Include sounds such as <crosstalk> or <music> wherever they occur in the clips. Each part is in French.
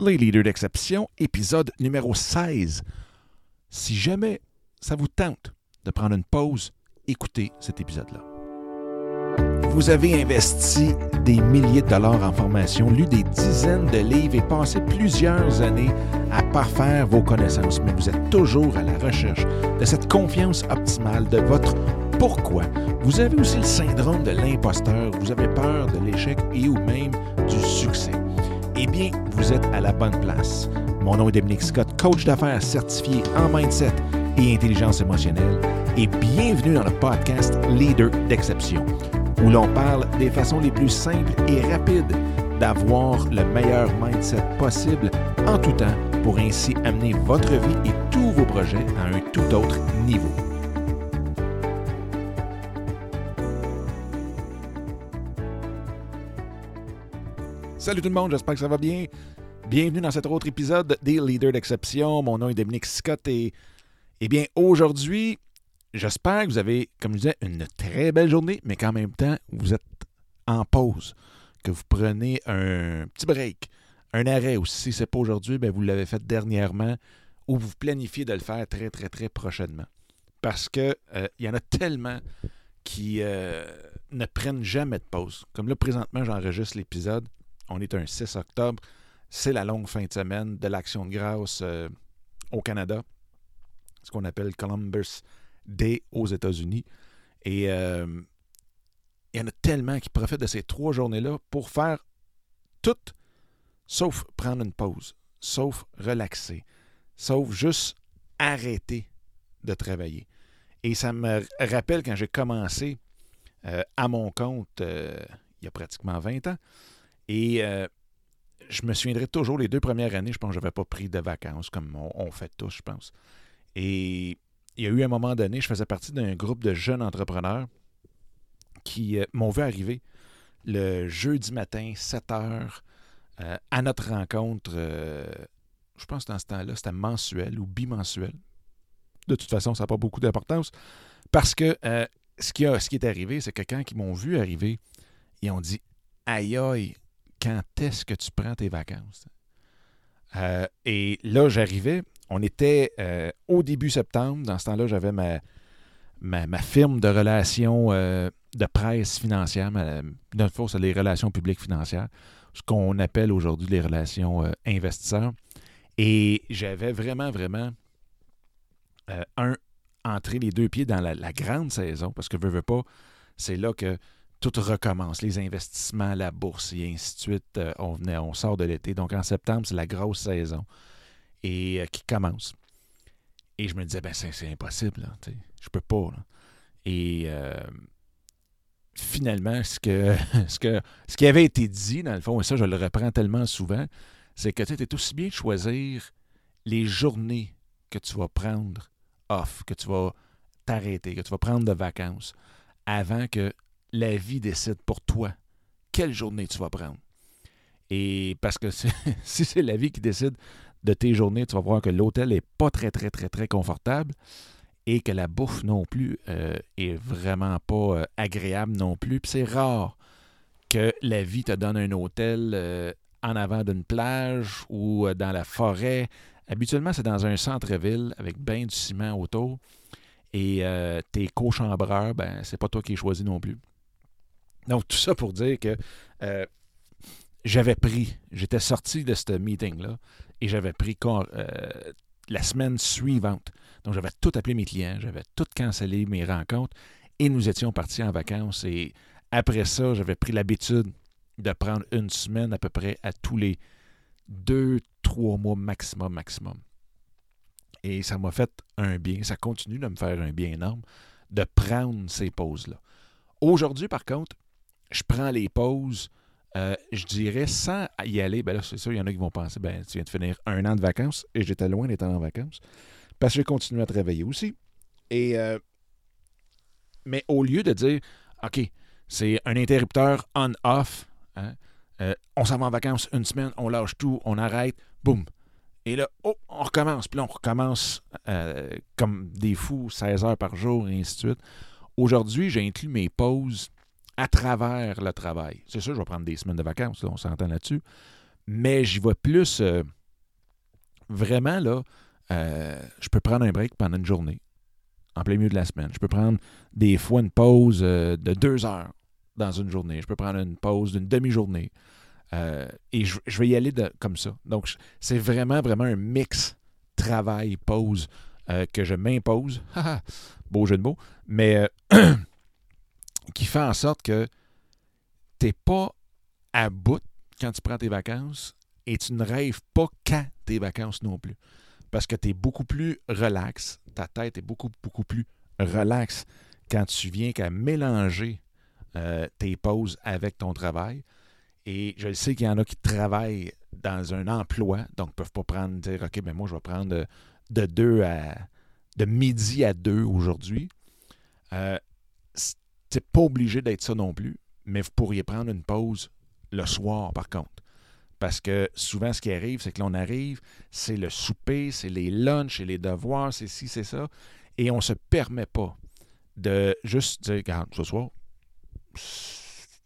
Les leaders d'exception, épisode numéro 16. Si jamais ça vous tente de prendre une pause, écoutez cet épisode-là. Vous avez investi des milliers de dollars en formation, lu des dizaines de livres et passé plusieurs années à parfaire vos connaissances, mais vous êtes toujours à la recherche de cette confiance optimale, de votre pourquoi. Vous avez aussi le syndrome de l'imposteur, vous avez peur de l'échec et ou même du succès. Eh bien, vous êtes à la bonne place. Mon nom est Dominique Scott, coach d'affaires certifié en mindset et intelligence émotionnelle, et bienvenue dans le podcast Leader d'exception, où l'on parle des façons les plus simples et rapides d'avoir le meilleur mindset possible en tout temps pour ainsi amener votre vie et tous vos projets à un tout autre niveau. Salut tout le monde, j'espère que ça va bien. Bienvenue dans cet autre épisode des Leaders d'exception. Mon nom est Dominique Scott et, eh bien, aujourd'hui, j'espère que vous avez, comme je disais, une très belle journée, mais qu'en même temps, vous êtes en pause, que vous prenez un petit break, un arrêt ou si ce n'est pas aujourd'hui, ben vous l'avez fait dernièrement ou vous planifiez de le faire très, très, très prochainement. Parce qu'il euh, y en a tellement qui euh, ne prennent jamais de pause. Comme là, présentement, j'enregistre l'épisode. On est un 6 octobre. C'est la longue fin de semaine de l'Action de grâce euh, au Canada, ce qu'on appelle Columbus Day aux États-Unis. Et euh, il y en a tellement qui profitent de ces trois journées-là pour faire tout, sauf prendre une pause, sauf relaxer, sauf juste arrêter de travailler. Et ça me rappelle quand j'ai commencé euh, à mon compte il y a pratiquement 20 ans. Et euh, je me souviendrai toujours, les deux premières années, je pense que je n'avais pas pris de vacances, comme on, fait tous, je pense. Et il y a eu un moment donné, je faisais partie d'un groupe de jeunes entrepreneurs qui euh, m'ont vu arriver le jeudi matin, 7 heures, euh, à notre rencontre. je pense que dans ce temps-là, c'était mensuel ou bimensuel. De toute façon, ça n'a pas beaucoup d'importance. Parce que ce, qui a, ce qui est arrivé, c'est que quand ils m'ont vu arriver, ils ont dit Aïe aïe, quand est-ce que tu prends tes vacances? Euh, et là, j'arrivais, on était euh, au début septembre. Dans ce temps-là, j'avais ma, ma, firme de relations euh, de presse financière. D'une fois, c'est les relations publiques financières, ce qu'on appelle aujourd'hui les relations investisseurs. Et j'avais vraiment, vraiment, un, entré les deux pieds dans la, la grande saison, parce que veux, veux pas, c'est là que tout recommence, les investissements, la bourse et ainsi de suite. Euh, on, venait, on sort de l'été. Donc en septembre, c'est la grosse saison et euh, qui commence. Et je me disais, ben c'est impossible, là, je peux pas. Et euh, finalement, ce, que, <laughs> ce, que, ce qui avait été dit, dans le fond, et ça je le reprends tellement souvent, c'est que tu es aussi bien de choisir les journées que tu vas prendre off, que tu vas t'arrêter, que tu vas prendre de vacances, avant que la vie décide pour toi quelle journée tu vas prendre. Et parce que <laughs> si c'est la vie qui décide de tes journées, tu vas voir que l'hôtel n'est pas très, très, très, très confortable et que la bouffe non plus euh, est vraiment pas euh, agréable non plus. Puis c'est rare que la vie te donne un hôtel euh, en avant d'une plage ou dans la forêt. Habituellement, c'est dans un centre-ville avec bien du ciment autour. Et tes co-chambreurs, ben, c'est pas toi qui es choisi non plus. Donc, tout ça pour dire que euh, j'avais pris, j'étais sorti de ce meeting-là et j'avais pris euh, la semaine suivante. Donc, j'avais tout appelé mes clients, j'avais tout cancellé mes rencontres et nous étions partis en vacances. Et après ça, j'avais pris l'habitude de prendre une semaine à peu près à tous les deux, trois mois maximum, maximum. Et ça m'a fait un bien, ça continue de me faire un bien énorme de prendre ces pauses-là. Aujourd'hui, par contre, je prends les pauses, euh, je dirais, sans y aller. Ben là, c'est sûr, il y en a qui vont penser, ben, tu viens de finir un an de vacances et j'étais loin d'être en vacances parce que j'ai continué à travailler aussi. Et, euh, mais au lieu de dire, OK, c'est un interrupteur on-off, hein, euh, on s'en va en vacances une semaine, on lâche tout, on arrête, boum. Et là, oh, on recommence. Puis là, on recommence comme des fous, 16 heures par jour, et ainsi de suite. Aujourd'hui, j'ai inclus mes pauses à travers le travail. C'est sûr, je vais prendre des semaines de vacances, on s'entend là-dessus. Mais j'y vois plus. euh, vraiment, là, euh, je peux prendre un break pendant une journée, en plein milieu de la semaine. Je peux prendre des fois une pause euh, de deux heures dans une journée. Je peux prendre une pause d'une demi-journée. Et je, vais y aller comme ça. Donc, c'est vraiment, vraiment un mix travail-pause que je m'impose. <laughs> Beau jeu de mots. Mais <clears throat> qui fait en sorte que tu n'es pas à bout quand tu prends tes vacances et tu ne rêves pas qu'à tes vacances non plus. Parce que tu es beaucoup plus relax, ta tête est beaucoup, beaucoup plus relax quand tu viens qu'à mélanger euh, tes pauses avec ton travail. Et je sais qu'il y en a qui travaillent dans un emploi, donc ne peuvent pas prendre, dire, OK, ben moi, je vais prendre de, de deux à de midi à deux aujourd'hui. Euh, c'est pas obligé d'être ça non plus, mais vous pourriez prendre une pause le soir, par contre. Parce que souvent, ce qui arrive, c'est que l'on arrive, c'est le souper, c'est les lunchs, c'est les devoirs, c'est ci, c'est ça. Et on ne se permet pas de juste dire, regarde, ce soir,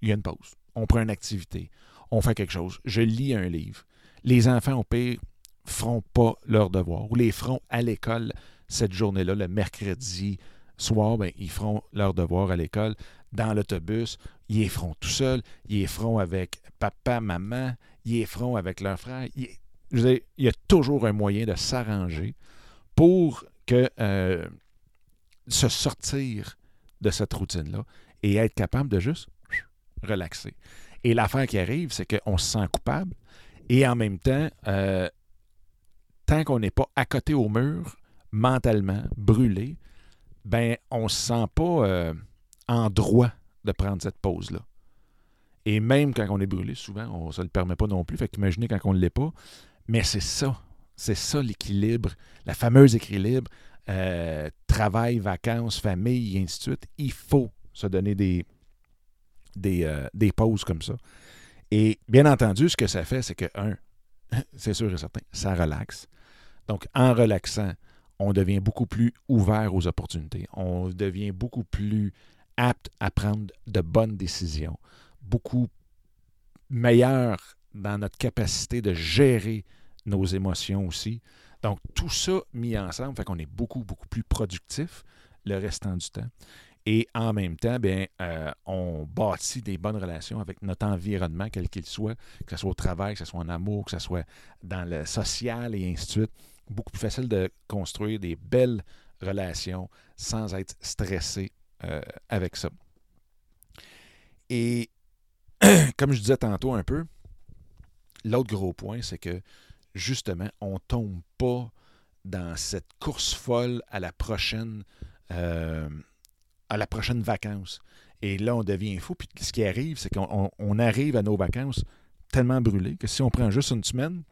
il y a une pause. On prend une activité. On fait quelque chose. Je lis un livre. Les enfants, au pire, feront pas leurs devoirs ou les feront à l'école cette journée-là, le mercredi soir, ben, ils feront leurs devoirs à l'école dans l'autobus. Ils les feront tout seuls. Ils les feront avec papa, maman. Ils les feront avec leurs frères. Il, je veux dire, il y a toujours un moyen de s'arranger pour que euh, se sortir de cette routine-là et être capable de juste relaxer. Et l'affaire qui arrive, c'est qu'on se sent coupable et en même temps, euh, tant qu'on n'est pas à côté au mur, mentalement, brûlé, ben on se sent pas euh, en droit de prendre cette pause-là. Et même quand on est brûlé, souvent, on ne se le permet pas non plus. Fait qu'imaginez quand on ne l'est pas. Mais c'est ça. C'est ça l'équilibre, la fameuse équilibre. euh, travail, vacances, famille, et ainsi de suite. Il faut se donner euh, des pauses comme ça. Et bien entendu, ce que ça fait, c'est que, un, <laughs> c'est sûr et certain, ça relaxe. Donc, en relaxant, on devient beaucoup plus ouvert aux opportunités. On devient beaucoup plus apte à prendre de bonnes décisions, beaucoup meilleur dans notre capacité de gérer nos émotions aussi. Donc, tout ça mis ensemble fait qu'on est beaucoup, beaucoup plus productif le restant du temps. Et en même temps, bien, euh, on bâtit des bonnes relations avec notre environnement, quel qu'il soit, que ce soit au travail, que ce soit en amour, que ce soit dans le social et ainsi de suite. Beaucoup plus facile de construire des belles relations sans être stressé euh, avec ça. Et <clears throat> comme je disais tantôt un peu, l'autre gros point, c'est que justement, on ne tombe pas dans cette course folle à la prochaine euh, à la prochaine vacances. Et là, on devient fou. Puis ce qui arrive, c'est qu'on on- on arrive à nos vacances tellement brûlés que si on prend juste une semaine,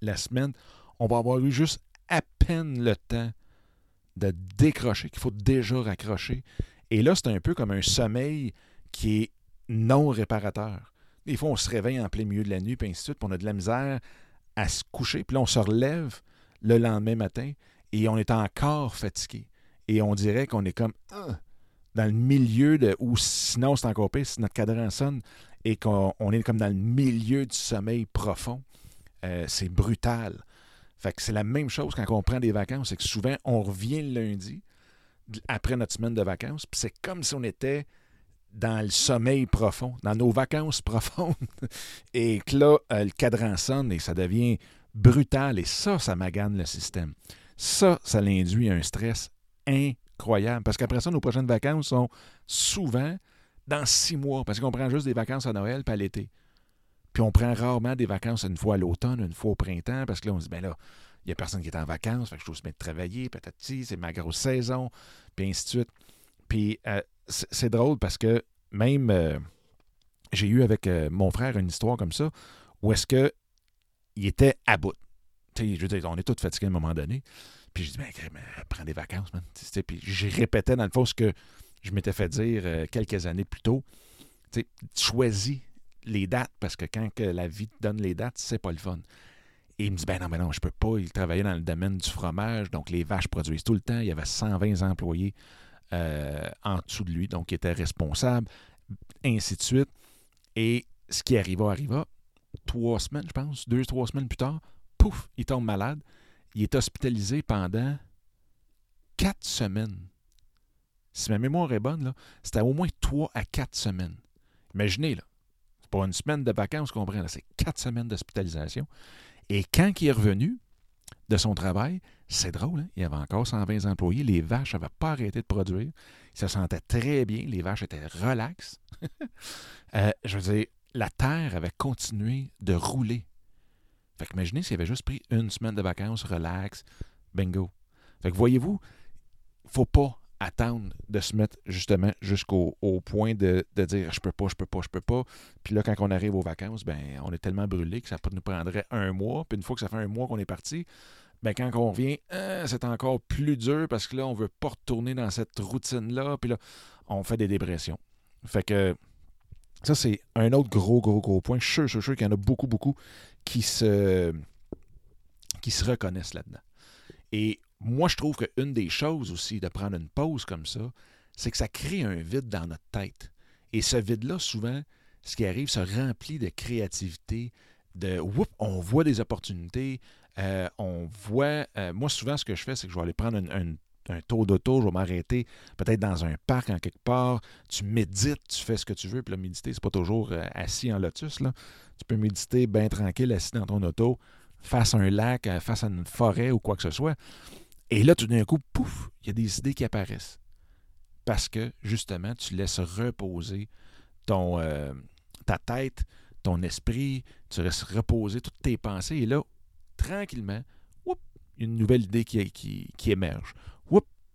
la semaine, on va avoir eu juste à peine le temps de décrocher, qu'il faut déjà raccrocher. Et là, c'est un peu comme un sommeil qui est non réparateur. Des fois, on se réveille en plein milieu de la nuit, puis ainsi de suite, puis on a de la misère à se coucher. Puis là, on se relève le lendemain matin et on est encore fatigué. Et on dirait qu'on est comme ah, dans le milieu de. Ou sinon, c'est encore pire, si notre cadran sonne et qu'on on est comme dans le milieu du sommeil profond. euh, c'est brutal. C'est la même chose quand on prend des vacances, c'est que souvent, on revient le lundi, après notre semaine de vacances, puis c'est comme si on était dans le sommeil profond, dans nos vacances <laughs> profondes, et que là, euh, le cadran sonne et ça devient brutal, et ça, ça magane le système. Ça, ça l'induit un stress incroyable, parce qu'après ça, nos prochaines vacances sont souvent dans six mois, parce qu'on prend juste des vacances à Noël à l'été. Puis on prend rarement des vacances une fois à l'automne, une fois au printemps, parce que là, on se dit, ben là, il n'y a personne qui est en vacances, fait que je dois se mettre de travailler, peut-être c'est ma grosse saison, puis ainsi de suite. Puis euh, c'est drôle parce que même euh, j'ai eu avec euh, mon frère une histoire comme ça, où est-ce que il était à bout. Je veux dire, on est tous fatigués à un moment donné. Puis je dis, ben, prends des vacances, man. Puis j'ai répété dans le fond ce que je m'étais fait dire quelques années plus tôt. Tu sais, choisis les dates parce que quand la vie te donne les dates, c'est pas le fun. Et il me dit, ben non, ben non, je peux pas. Il travaillait dans le domaine du fromage, donc les vaches produisent tout le temps. Il y avait 120 employés euh, en dessous de lui, donc il était responsable, ainsi de suite. Et ce qui arriva, arriva. trois semaines, je pense, deux, trois semaines plus tard, pouf, il tombe malade. Il est hospitalisé pendant quatre semaines. Si ma mémoire est bonne, c'était au moins trois à quatre semaines. Imaginez, là. Pas une semaine de vacances qu'on prend, c'est quatre semaines d'hospitalisation. Et quand il est revenu de son travail, c'est drôle, hein? il avait encore 120 employés, les vaches n'avaient pas arrêté de produire, il se sentait très bien, les vaches étaient relaxes. <laughs> Euh, je veux dire, la terre avait continué de rouler. Fait qu'imaginez s'il avait juste pris une semaine de vacances, relax, bingo. Fait que voyez-vous, faut pas attendre de se mettre justement jusqu'au point de, dire je peux pas, je peux pas, je peux pas. Puis là, quand on arrive aux vacances, ben on est tellement brûlé que ça nous prendrait un mois. Puis une fois que ça fait un mois qu'on est parti, ben quand on revient, hein, c'est encore plus dur parce que là, on veut pas retourner dans cette routine-là. Puis là, on fait des dépressions. Fait que ça, c'est un autre gros, gros, gros point. Je suis sûr, suis sûr qu'il y en a beaucoup, beaucoup qui se, qui se reconnaissent là-dedans. Et moi, je trouve qu'une des choses aussi de prendre une pause comme ça, c'est que ça crée un vide dans notre tête. Et ce vide-là, souvent, ce qui arrive, se remplit de créativité, de whoop, on voit des opportunités, euh, on voit. Euh, moi, souvent, ce que je fais, c'est que je vais aller prendre un, tour d'auto, je vais m'arrêter peut-être dans un parc en quelque part. Tu médites, tu fais ce que tu veux. Puis là, méditer, c'est pas toujours euh, assis en lotus. Là. Tu peux méditer bien tranquille, assis dans ton auto, face à un lac, face à une forêt ou quoi que ce soit. Et là, tout d'un coup, pouf, il y a des idées qui apparaissent. Parce que, justement, tu laisses reposer ton, ta tête, ton esprit, tu laisses reposer toutes tes pensées. Et là, tranquillement, une nouvelle idée qui, qui, émerge.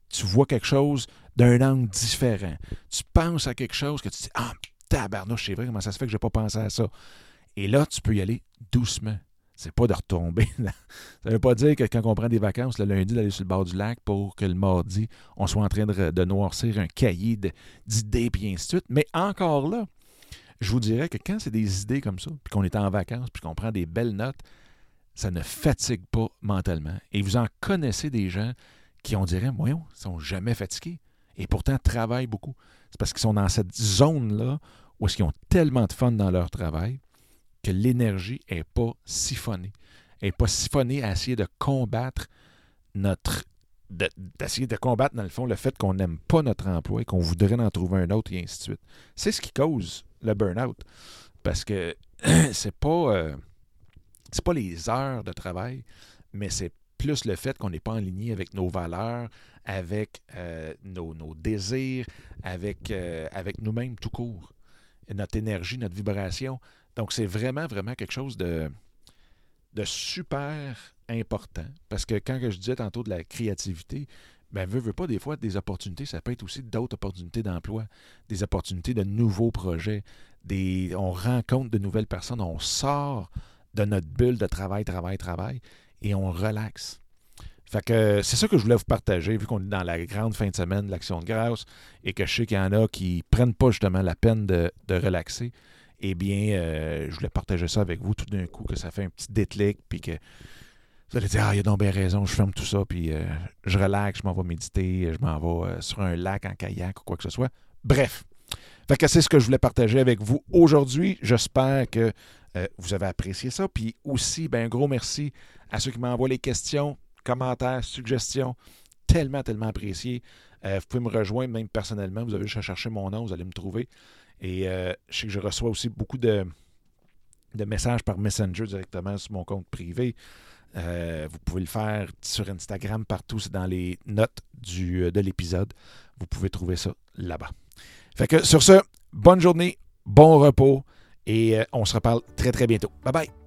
tu vois quelque chose d'un angle différent. Tu penses à quelque chose que tu dis Ah, tabarnouche, c'est vrai, comment ça se fait que je n'ai pas pensé à ça? Et là, tu peux y aller doucement. C'est pas de retomber. <laughs> Ça ne veut pas dire que quand on prend des vacances le lundi, d'aller sur le bord du lac pour que le mardi, on soit en train de, noircir un cahier d'idées, puis ainsi de suite. Mais encore là, je vous dirais que quand c'est des idées comme ça, puis qu'on est en vacances, puis qu'on prend des belles notes, ça ne fatigue pas mentalement. Et vous en connaissez des gens qui, on dirait, voyons, ils sont jamais fatigués. Et pourtant, travaillent beaucoup. C'est parce qu'ils sont dans cette zone-là où ils ont tellement de fun dans leur travail que l'énergie n'est pas siphonnée. Elle n'est pas siphonnée à essayer de combattre notre. d'essayer de, combattre, dans le fond, le fait qu'on n'aime pas notre emploi et qu'on voudrait en trouver un autre et ainsi de suite. C'est ce qui cause le burn-out. Parce que <clears throat> c'est pas. Euh, c'est pas les heures de travail, mais c'est plus le fait qu'on n'est pas en ligne avec nos valeurs, avec euh, nos, désirs, avec, euh, avec nous-mêmes tout court, notre énergie, notre vibration. Donc, c'est vraiment, vraiment quelque chose de, de super important. Parce que quand je disais tantôt de la créativité, ben, veut, veut pas, des fois, des opportunités, ça peut être aussi d'autres opportunités d'emploi, des opportunités de nouveaux projets, des, on rencontre de nouvelles personnes, on sort de notre bulle de travail, travail, travail, et on relaxe. Fait que c'est ça que je voulais vous partager, vu qu'on est dans la grande fin de semaine de l'Action de grâce et que je sais qu'il y en a qui ne prennent pas justement la peine de, relaxer. Eh bien, euh, je voulais partager ça avec vous tout d'un coup, que ça fait un petit déclic, puis que vous allez dire Ah, il y a donc bien raison, je ferme tout ça, puis euh, je relaxe, je m'en vais méditer, je m'en vais euh, sur un lac en kayak ou quoi que ce soit. Bref. C'est ce que je voulais partager avec vous aujourd'hui. J'espère que vous avez apprécié ça. Puis aussi, ben, un gros merci à ceux qui m'envoient les questions, commentaires, suggestions. Tellement, tellement apprécié. Vous pouvez me rejoindre même personnellement. Vous avez juste à chercher mon nom, vous allez me trouver. Et euh, je sais que je reçois aussi beaucoup de, de messages par Messenger directement sur mon compte privé. vous pouvez le faire sur Instagram partout, c'est dans les notes du, de l'épisode. Vous pouvez trouver ça là-bas. Fait que sur ce, bonne journée, bon repos. Et euh, on se reparle très très bientôt. Bye bye.